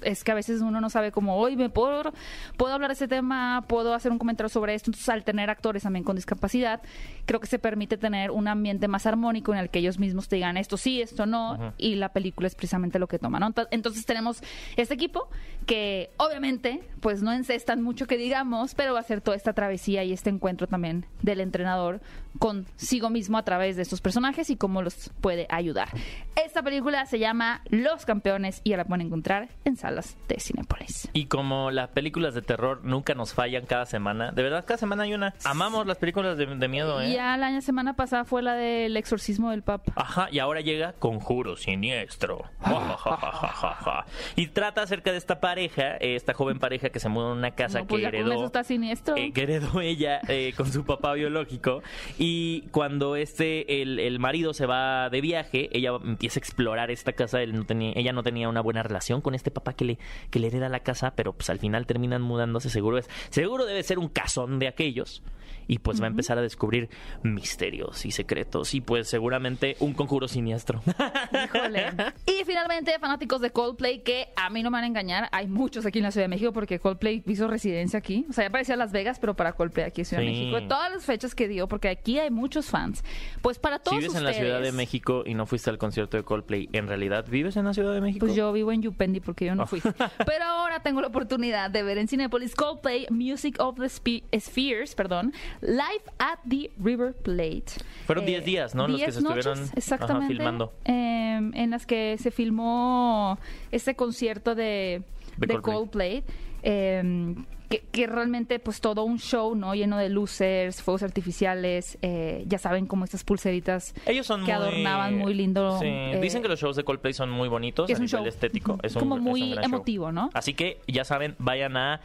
es que a veces uno no sabe cómo, hoy me puedo, puedo hablar de ese tema, puedo hacer un comentario sobre esto. Entonces, al tener actores también con discapacidad, creo que se permite tener un ambiente más armónico en el que ellos mismos te digan esto sí, esto no, y la película es precisamente lo que toma, ¿no? Ent- Entonces, tenemos este equipo que, obviamente, pues no encestan mucho que digamos, pero va a ser toda esta travesía y este encuentro también del entrenador consigo mismo a través de estos personajes y cómo los puede ayudar. Esta película se llama Los Campeones y la pueden encontrar en salas de Cinépolis. Y como las películas de terror nunca nos fallan cada semana, de verdad cada semana hay una. Amamos las películas de, de miedo, ¿eh? Ya la semana pasada fue la del exorcismo del Papa. Ajá, y ahora llega Conjuro Siniestro. Ja. y trata acerca de esta pareja, eh, esta joven pareja que se mudó en una casa No, pues que heredó. eso está siniestro. eh, que heredó ella eh, con su papá biológico y cuando este el, el marido se va de viaje ella empieza a explorar esta casa él no tenía ella no tenía una buena relación con este papá que le que le hereda la casa pero pues al final terminan mudándose seguro es seguro debe ser un casón de aquellos y pues va a empezar a descubrir misterios y secretos y pues seguramente un conjuro siniestro Híjole. Y finalmente, fanáticos de Coldplay, que a mí no me van a engañar, hay muchos aquí en la Ciudad de México porque Coldplay hizo residencia aquí. O sea, ya parecía Las Vegas, pero para Coldplay aquí en Ciudad de Sí. México. Todas las fechas que dio, porque aquí hay muchos fans. Pues para si todos vives en ustedes. la Ciudad de México y no fuiste al concierto de Coldplay en realidad vives en la Ciudad de México Pues yo vivo en Yupendi porque yo no fui. Oh. Pero ahora tengo la oportunidad de ver en Cinepolis Coldplay Music of the Spe- Spheres, perdón, live at the River Plate. Fueron 10 días, ¿no? Los que 10 se estuvieron, ajá, exactamente, filmando. eh, en las que se filmó este concierto de, De de Coldplay. Coldplay. eh, que, que realmente pues todo un show no lleno de luces fuegos artificiales eh, ya saben como estas pulseritas Ellos son que muy... adornaban muy lindo Sí, eh, dicen que los shows de Coldplay son muy bonitos es a un nivel show. estético. Es un- Como es un muy show. emotivo, ¿no? Así que ya saben, vayan a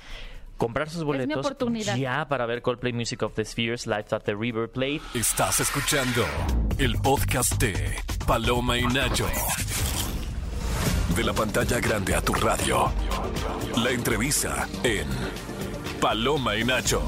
comprar sus boletos oportunidad. ya para ver Coldplay Music of the Spheres Live at the River Plate. Estás escuchando el podcast de Paloma y Nacho. De la pantalla grande a tu radio. La entrevista en Paloma y Nacho.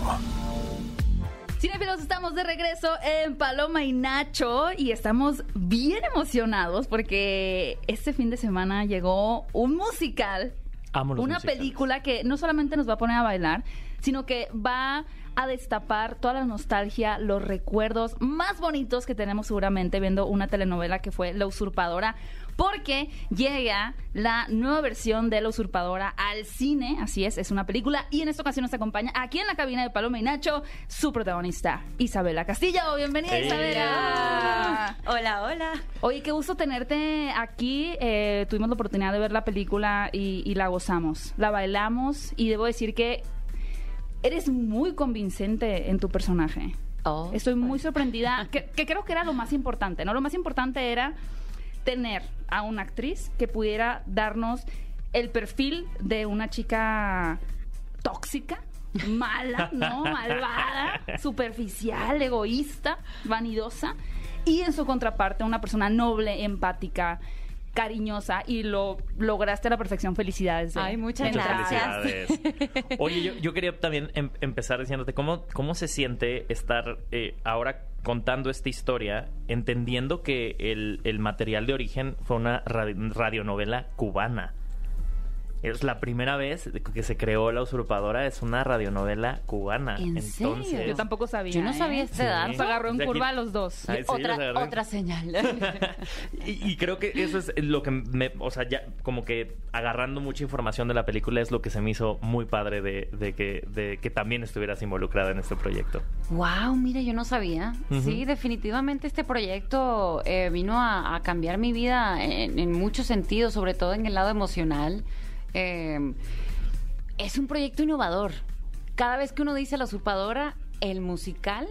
Cinefilos, estamos de regreso en Paloma y Nacho y estamos bien emocionados porque este fin de semana llegó un musical, Amo los una musicales. película que no solamente nos va a poner a bailar, sino que va a destapar toda la nostalgia, los recuerdos más bonitos que tenemos seguramente viendo una telenovela que fue La Usurpadora. Porque llega la nueva versión de La Usurpadora al cine, así es, es una película, y en esta ocasión nos acompaña aquí en la cabina de Paloma y Nacho su protagonista, Isabela Castillo. Bienvenida, ¡Ey! Isabela. Hola, hola. Oye, qué gusto tenerte aquí. Eh, tuvimos la oportunidad de ver la película y, y la gozamos. La bailamos y debo decir que eres muy convincente en tu personaje. Oh, Estoy muy sorprendida, que, que creo que era lo más importante, ¿no? Lo más importante era tener a una actriz que pudiera darnos el perfil de una chica tóxica, mala, ¿no? Malvada, superficial, egoísta, vanidosa, y en su contraparte una persona noble, empática, cariñosa, y lo lograste a la perfección. Felicidades. de- Ay, muchas gracias. felicidades. Oye, yo, yo quería también em- empezar diciéndote cómo, cómo se siente estar eh, ahora contando esta historia, entendiendo que el, el material de origen fue una radi- radionovela cubana. Es la primera vez que se creó La Usurpadora, es una radionovela cubana. ¿En serio? Entonces, Yo tampoco sabía. Yo no sabía este Sí. dato. Nos agarró en curva a los dos. Ay, sí, otra, otra señal. Y, y creo que eso es lo que me, o sea, ya como que agarrando mucha información de la película es lo que se me hizo muy padre de, de que, de que también estuvieras involucrada en este proyecto. wow, mira, yo no sabía. Sí, definitivamente este proyecto eh, vino a, a cambiar mi vida en, en muchos sentidos, sobre todo en el lado emocional. Eh, es un proyecto innovador. Cada vez que uno dice la usurpadora, el musical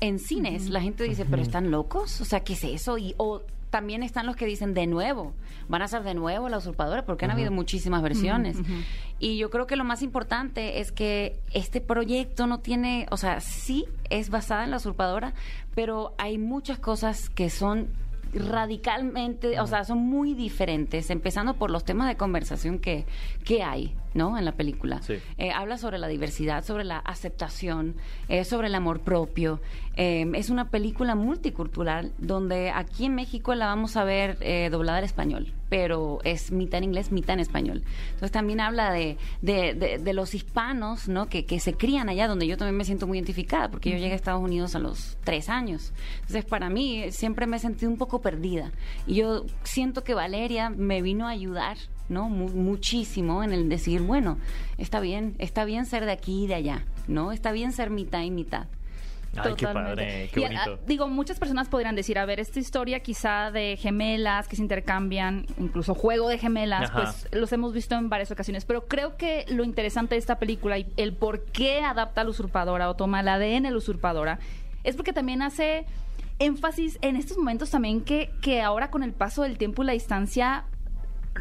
en cines, la gente dice, pero están locos, o sea, ¿qué es eso? Y o también están los que dicen de nuevo, van a ser de nuevo la usurpadora, porque han habido muchísimas versiones. Y yo creo que lo más importante es que este proyecto no tiene, o sea, sí es basada en la usurpadora, pero hay muchas cosas que son radicalmente, o sea, son muy diferentes, empezando por los temas de conversación que, que hay. ¿No? En la película. Sí. Eh, habla sobre la diversidad, sobre la aceptación, eh, sobre el amor propio. Eh, es una película multicultural donde aquí en México la vamos a ver eh, doblada al español, pero es mitad en inglés, mitad en español. Entonces también habla de, de, de- de los hispanos, ¿no? Que, que se crían allá, donde yo también me siento muy identificada, porque yo llegué a Estados Unidos a los tres años. Entonces para mí siempre me he sentido un poco perdida. Y yo siento que Valeria me vino a ayudar, ¿no? Mu- muchísimo en el decir, bueno, está bien, está bien ser de aquí y de allá, ¿no? Está bien ser mitad y mitad. Ay, qué padre, qué Y, bonito. ah, digo, muchas personas podrían decir, a ver, esta historia quizá de gemelas que se intercambian, incluso juego de gemelas, Ajá. pues los hemos visto en varias ocasiones. Pero creo que lo interesante de esta película y el por qué adapta a la usurpadora o toma el ADN de la usurpadora es porque también hace énfasis en estos momentos también que, que ahora con el paso del tiempo y la distancia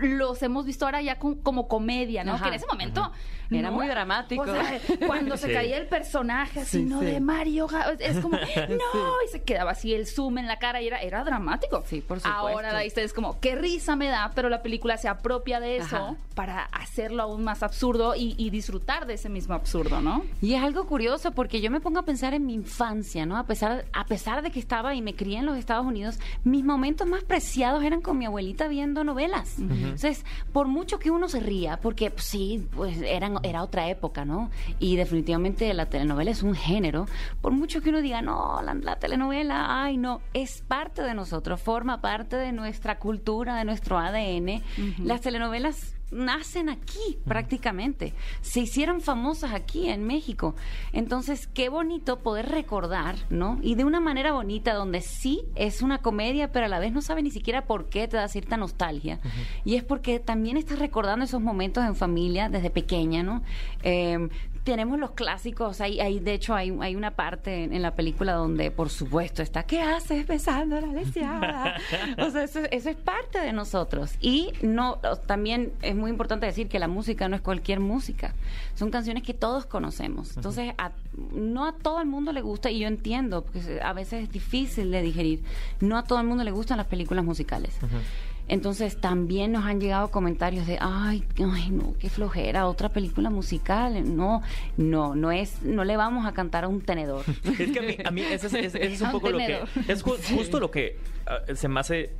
los hemos visto ahora ya con- como comedia, ¿no? Ajá. Que en ese momento Era ¿no? muy dramático. O sea, cuando se Sí. caía el personaje así, Sí, ¿no? sí. De Mario, es como, no, y se quedaba así el zoom en la cara y era, era dramático. Sí, por supuesto. Ahora la vista es como, qué risa me da, pero la película se apropia de eso Ajá. para hacerlo aún más absurdo y, y disfrutar de ese mismo absurdo, ¿no? Y es algo curioso porque yo me pongo a pensar en mi infancia, ¿no? A pesar, a pesar de que estaba y me crié en los Estados Unidos, mis momentos más preciados eran con mi abuelita viendo novelas. Entonces, por mucho que uno se ría, porque pues, sí, pues eran, era otra época, ¿no? Y definitivamente la telenovela es un género, por mucho que uno diga, no, la, la telenovela, ay, no, es parte de nosotros, forma parte de nuestra cultura, de nuestro ADN. Las telenovelas nacen aquí prácticamente. Se hicieron famosas aquí en México. Entonces, qué bonito poder recordar, ¿no? Y de una manera bonita, donde sí es una comedia, pero a la vez no sabe ni siquiera por qué te da cierta nostalgia. Y es porque también estás recordando esos momentos en familia desde pequeña, ¿no? Eh, tenemos los clásicos, hay, hay, de hecho hay, hay una parte en, en la película donde por supuesto está, ¿qué haces besando a la deseada? o sea, eso, eso es parte de nosotros. Y no, también es muy importante decir que la música no es cualquier música, son canciones que todos conocemos. Entonces, a- no a todo el mundo le gusta, y yo entiendo, porque a veces es difícil de digerir, no a todo el mundo le gustan las películas musicales. Entonces también nos han llegado comentarios de, ay, ay, no, qué flojera, otra película musical. No, no, no es, no le vamos a cantar a un tenedor. Es que a mí, a mí ese es, es un poco lo que... Es ju- justo lo que ah, se me hace...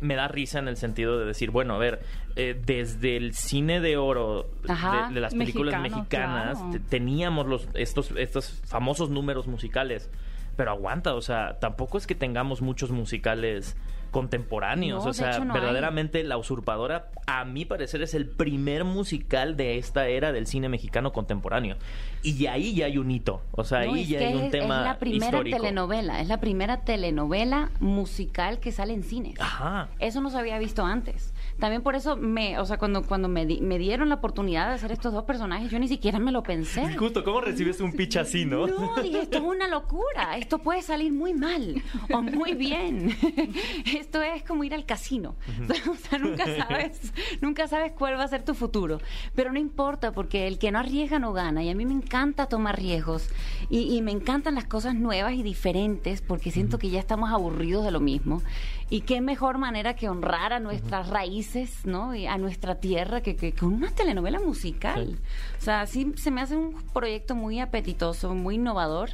Me da risa en el sentido de decir, bueno, a ver, eh, desde el cine de oro Ajá. de, de las películas Mexicano, mexicanas claro. te- teníamos los estos estos famosos números musicales, pero aguanta, o sea, tampoco es que tengamos muchos musicales contemporáneos, No, o sea, hay. verdaderamente La Usurpadora, a mi parecer, es el primer musical de esta era del cine mexicano contemporáneo. Y ahí ya hay un hito, o sea, No, ahí ya hay un es, tema es la primera histórico. telenovela, es la primera telenovela musical que sale en cines. Ajá. Eso no se había visto antes. También por eso me, o sea, cuando, cuando me, di- me dieron la oportunidad de hacer estos dos personajes, yo ni siquiera me lo pensé. Justo, ¿cómo recibes un pitch así, no? No, dije, esto es una locura, esto puede salir muy mal o muy bien. Esto es como ir al casino. O sea, nunca sabes, nunca sabes cuál va a ser tu futuro. Pero no importa, porque el que no arriesga no gana. Y a mí me encanta tomar riesgos. Y, y me encantan las cosas nuevas y diferentes, porque siento que ya estamos aburridos de lo mismo. Y qué mejor manera que honrar a nuestras raíces, ¿no? Y a nuestra tierra que, que una telenovela musical. Sí. O sea, sí se me hace un proyecto muy apetitoso, muy innovador.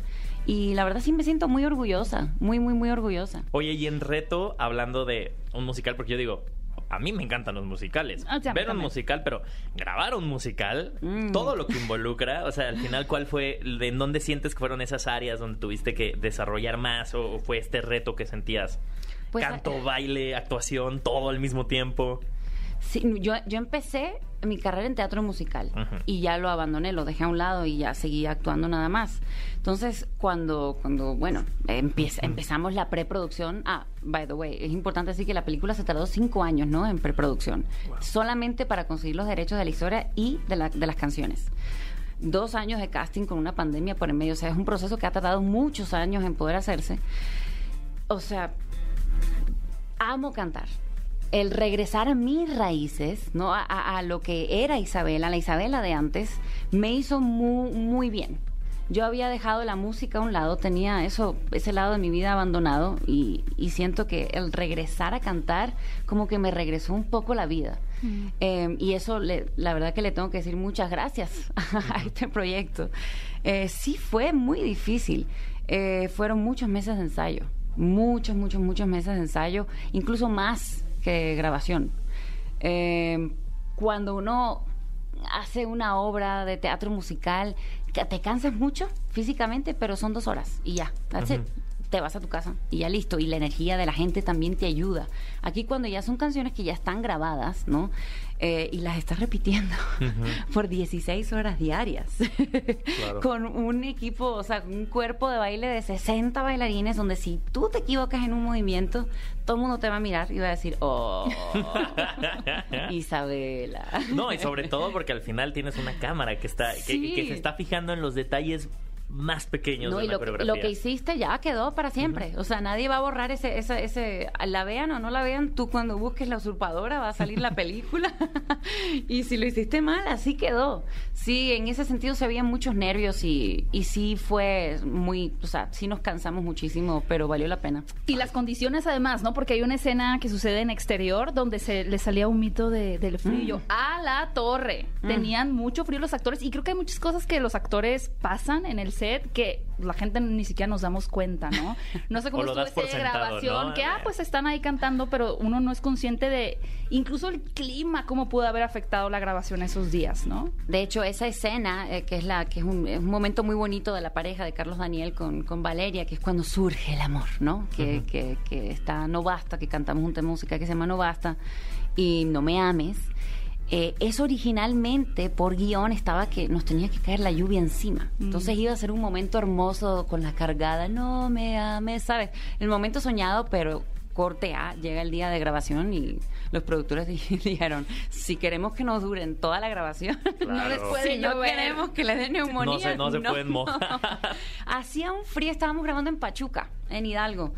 Y la verdad sí me siento muy orgullosa, muy, muy, muy orgullosa. Oye, y en reto, hablando de un musical, porque yo digo, a mí me encantan los musicales. Ah, Ver un musical, pero grabar un musical, Mm. todo lo que involucra, o sea, al final, ¿cuál fue, de en dónde sientes que fueron esas áreas donde tuviste que desarrollar más o, o fue este reto que sentías? Pues, Canto, baile, actuación, todo al mismo tiempo. Sí, yo, yo empecé mi carrera en teatro musical Ujú. y ya lo abandoné, lo dejé a un lado y ya seguí actuando nada más. Entonces, cuando, cuando bueno, empieza, empezamos la preproducción, ah, by the way, es importante decir que la película se tardó cinco años, ¿no? En preproducción, solamente para conseguir los derechos de la historia y de, la- de las canciones. Dos años de casting con una pandemia por en medio, o sea, es un proceso que ha tardado muchos años en poder hacerse. O sea, amo cantar. El regresar a mis raíces, ¿no? A, a- a lo que era Isabela, la Isabela de antes, me hizo muy, muy bien. Yo había dejado la música a un lado, tenía eso, ese lado de mi vida abandonado y, y siento que el regresar a cantar como que me regresó un poco la vida. Eh, y eso, le- la verdad que le tengo que decir muchas gracias a este proyecto. Eh, sí fue muy difícil. Eh, fueron muchos meses de ensayo. Muchos, muchos, muchos meses de ensayo. Incluso más que grabación. Eh, cuando uno hace una obra de teatro musical, te cansas mucho físicamente, pero son dos horas y ya. that's it. Te vas a tu casa y ya listo. Y la energía de la gente también te ayuda. Aquí cuando ya son canciones que ya están grabadas, ¿no? Eh, y las estás repitiendo por 16 horas diarias. Claro. Con un equipo, o sea, un cuerpo de baile de 60 bailarines donde si tú te equivocas en un movimiento, todo el mundo te va a mirar y va a decir, oh, Isabela. No, y sobre todo porque al final tienes una cámara que está que se está fijando en los detalles más pequeños No, de y la lo, que- coreografía. lo que hiciste ya quedó para siempre. O sea, nadie va a borrar ese, ese, ese, la vean o no la vean, tú cuando busques la usurpadora va a salir la película. y si lo hiciste mal, así quedó. Sí, en ese sentido se habían muchos nervios y, y sí fue muy, o sea, sí nos cansamos muchísimo, pero valió la pena. Y las condiciones además, ¿no? Porque hay una escena que sucede en exterior donde se le salía un mito de, del frío. Mm. A la torre. Tenían mucho frío los actores y creo que hay muchas cosas que los actores pasan en el set que la gente ni siquiera nos damos cuenta, ¿no? No sé cómo estuvo das por esa grabación, ¿no? que ah, pues están ahí cantando, pero uno no es consciente de incluso el clima, cómo pudo haber afectado la grabación esos días, ¿no? De hecho, esa escena, eh, que es la que es un, es un momento muy bonito de la pareja de Carlos Daniel con, con Valeria, que es cuando surge el amor, ¿no? Que, que, que está No Basta, que cantamos un tema musical que se llama No Basta, y No Me Ames. Eh, eso originalmente por guion estaba que nos tenía que caer la lluvia encima. Entonces iba a ser un momento hermoso con la cargada, no me ames, ¿sabes? El momento soñado, pero corte A, llega el día de grabación y los productores di- dijeron, si queremos que nos duren toda la grabación, No les puede si no llover. queremos que le den neumonía. No se- no se pueden mojar. Hacía un frío, estábamos grabando en Pachuca, en Hidalgo.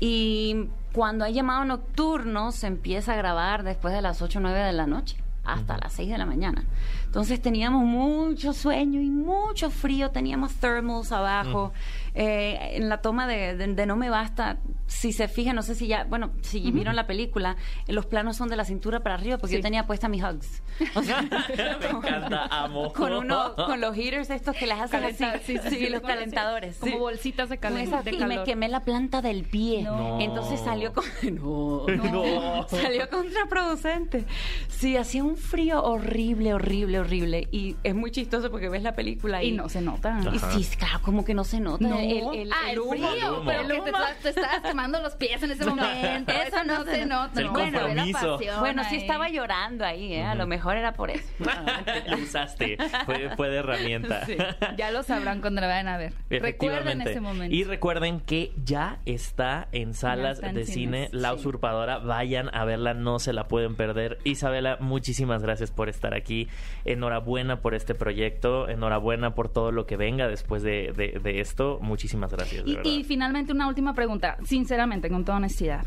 Y cuando hay llamado nocturno, se empieza a grabar después de las 8 o 9 de la noche, hasta las 6 de la mañana. Entonces teníamos mucho sueño y mucho frío, teníamos thermals abajo. Eh, en la toma de, de- de No Me Basta, si se fijan, no sé si ya, bueno, si vieron la película, eh, los planos son de la cintura para arriba, porque Sí. yo tenía puesta mis hugs. O sea, Me encanta, amo. con uno, con los heaters estos que las hacen así, sí, sí, sí, los calentadores. Como sí. bolsitas de, Con calen- esa- de y calor. me quemé la planta del pie. No. Entonces salió con no, No. salió contraproducente. Sí, hacía un frío horrible, horrible, horrible y es muy chistoso porque ves la película y, Y no se nota. y sí, claro, como que no se nota No. El, el- ah, el el, humo. frío, humo. pero El que te, estabas- te estabas quemando los pies en ese momento. Eso no se nota. El no, se ve la compromiso. pasión Bueno, sí estaba llorando ahí, ¿eh? a lo mejor era por eso. Lo usaste. Fue, fue de herramienta. Sí, ya lo sabrán cuando la vayan a ver. Recuerden Efectivamente. ese momento. Y recuerden que ya está en salas está en de cine La sí. Usurpadora. Vayan a verla, no se la pueden perder. Isabela, muchísimas gracias por estar aquí. Enhorabuena por este proyecto. Enhorabuena por todo lo que venga después de, de- de esto. Muchísimas gracias. Y, finalmente una última pregunta, sinceramente, con toda honestidad.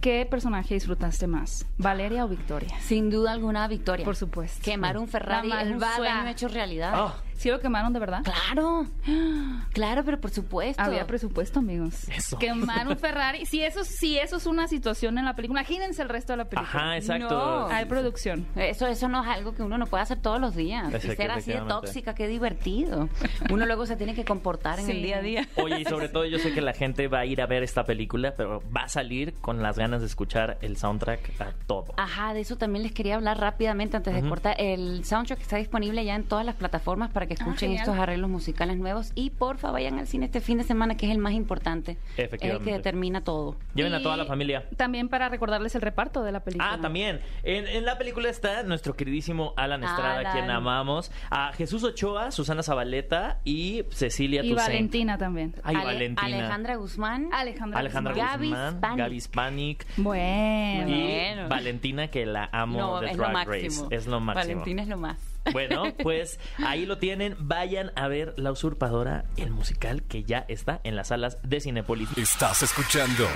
¿Qué personaje disfrutaste más? ¿Valeria o Victoria? Sin duda alguna, Victoria. Por supuesto. Quemar un Ferrari La es un malvada. sueño hecho realidad. Ah, ¿Sí lo quemaron de verdad? Claro, claro, pero por supuesto. Había presupuesto, amigos. Eso. Quemar un Ferrari. Si eso, si eso es una situación en la película, imagínense el resto de la película. Ajá, exacto. No. Hay producción. Eso, eso no es algo que uno no puede hacer todos los días. Y ser así de tóxica, qué divertido. Uno luego se tiene que comportar en Sí. el día a día. Oye, y sobre todo yo sé que la gente va a ir a ver esta película, pero va a salir con las ganas de escuchar el soundtrack a todo. Ajá, de eso también les quería hablar rápidamente antes de cortar. El soundtrack está disponible ya en todas las plataformas para que escuchen Ah, estos arreglos musicales nuevos. Y porfa, vayan al cine este fin de semana, que es el más importante. Es el Efectivamente. que determina todo. Lleven a toda la familia. También para recordarles el reparto de la película. Ah, también. En, en la película está nuestro queridísimo Alan Estrada, Alan. quien amamos. A Jesús Ochoa, Susana Zabaleta y Cecilia Y Toussaint. Valentina también. Ay, Ale- Valentina. Alejandra Guzmán. Alejandra. Alejandra Guzmán. Gaby Spanik. Bueno. Y Bueno. Valentina, que la amo no, de es lo Drag máximo. Race. Es lo máximo. Valentina es lo más. Bueno, pues ahí lo tienen. Vayan a ver La Usurpadora, el musical que ya está en las salas de Cinepolis. Estás escuchando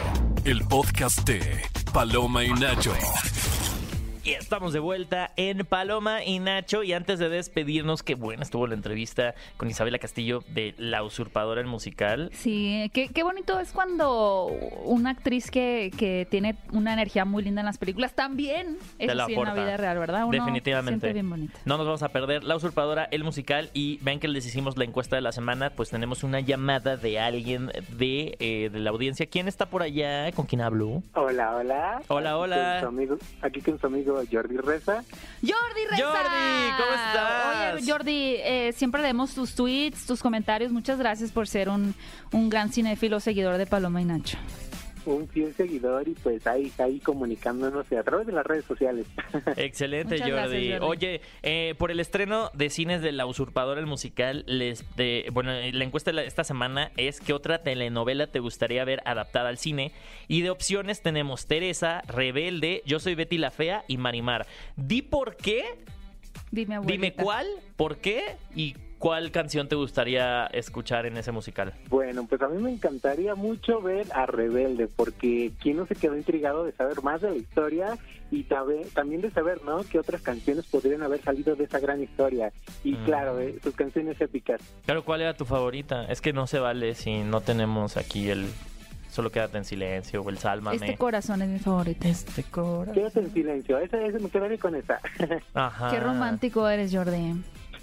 el podcast de Paloma y Nacho. Y estamos de vuelta en Paloma y Nacho. Y antes de despedirnos, qué buena estuvo la entrevista con Isabela Castillo de La Usurpadora el musical. Sí, qué, qué bonito es cuando una actriz que, que tiene una energía muy linda en las películas también es la así en la vida real, ¿verdad? Uno Definitivamente. bien bonito. No nos vamos a perder La Usurpadora, el musical. Y ven que les hicimos la encuesta de la semana. Pues tenemos una llamada de alguien de, eh, de la audiencia. ¿Quién está por allá? ¿Con quién hablo? Hola, hola. Hola, Aquí hola. con su amigo- aquí con su amigo Jordi Reza. Jordi Reza. Jordi, ¿cómo estás? Oye, Jordi, eh, siempre leemos tus tweets, tus comentarios. Muchas gracias por ser un, un gran cinéfilo seguidor de Paloma y Nacho. Un fiel seguidor y pues ahí, ahí comunicándonos a través de las redes sociales. Excelente, Jordi. gracias, Jordi. Oye, eh, por el estreno de cines de La Usurpadora, el musical, les de- bueno, eh, la encuesta de la- esta semana es ¿qué otra telenovela te gustaría ver adaptada al cine? Y de opciones tenemos Teresa, Rebelde, Yo soy Betty la Fea y Marimar. Di por qué, Dime, abuelita. dime cuál, por qué y cuál canción te gustaría escuchar en ese musical. bueno, pues a mí me encantaría mucho ver a Rebelde, porque quién no se quedó intrigado de saber más de la historia y también de saber, ¿no? Qué otras canciones podrían haber salido de esa gran historia. Y Mm. claro, eh, sus canciones épicas. Claro, ¿cuál era tu favorita? Es que no se vale si no tenemos aquí el Solo quédate en silencio o el Sálvame. Este corazón es mi favorito. Este corazón. Quédate en silencio, esa, esa me quedaría con esa. Ajá. Qué romántico eres, Jordi.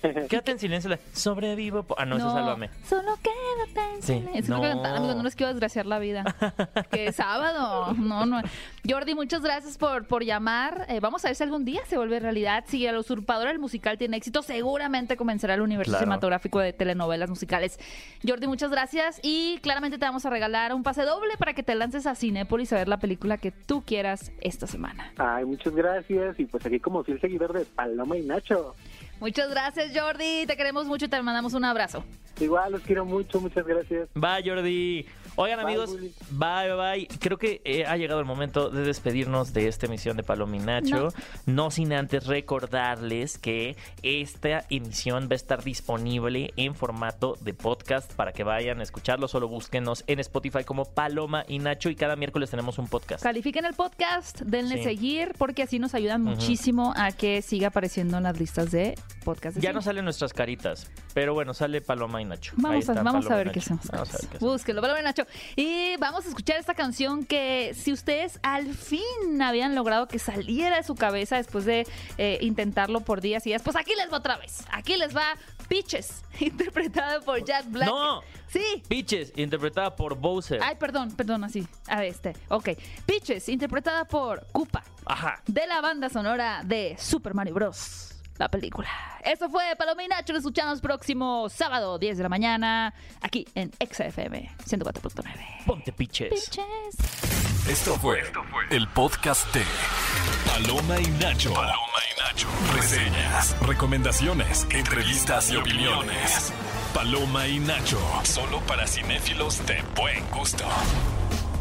Quédate en silencio. la- Sobrevivo. po- Ah, no, ese es Sálvame. Solo quédate en Sí, silencio. Es lo que no. amigos, no les quiero desgraciar la vida. que es sábado. No, no. Jordi, muchas gracias por, por llamar. Eh, vamos a ver si algún día se vuelve realidad. Si el usurpador el musical tiene éxito, seguramente comenzará el universo Claro. cinematográfico de telenovelas musicales. Jordi, muchas gracias. Y claramente te vamos a regalar un pase doble para que te lances a Cinépolis a ver la película que tú quieras esta semana. Ay, muchas gracias y pues aquí como fiel seguidor de Paloma y Nacho. Muchas gracias, Jordi. Te queremos mucho y te mandamos un abrazo. Igual los quiero mucho, muchas gracias. Bye, Jordi. Oigan, Bye, amigos, Bully. bye, bye, bye. Creo que eh, ha llegado el momento de despedirnos de esta emisión de Palominacho. No. sin antes recordarles que esta emisión va a estar disponible en formato de podcast para que vayan a escucharlo. Solo búsquenos en Spotify como Paloma y Nacho y cada miércoles tenemos un podcast. Califiquen el podcast, denle Sí. seguir, porque así nos ayudan muchísimo a que siga apareciendo en las listas de podcast. Ya no salen nuestras caritas, pero bueno, sale Paloma y Nacho. Vamos, a, vamos a ver qué hacemos. Vamos a ver qué hacemos. Búsquenlo, Paloma y Nacho. Y vamos a escuchar esta canción que si ustedes al fin habían logrado que saliera de su cabeza después de eh, intentarlo por días y días, pues aquí les va otra vez. Aquí les va Peaches, interpretada por Jack Black. ¡No! Sí. Peaches, interpretada por Bowser. Ay, perdón, perdón, así. A ver, este. Ok. Peaches, interpretada por Koopa. Ajá. de la banda sonora de Super Mario Bros. La película. Eso fue Paloma y Nacho. Nos escuchamos próximo sábado, 10 de la mañana, aquí en XFM 104.9. Ponte Peaches. Pinches. Esto fue el podcast de Paloma y Nacho. Paloma y Nacho. Reseñas, recomendaciones, entrevistas y opiniones. Paloma y Nacho. Solo para cinéfilos de buen gusto.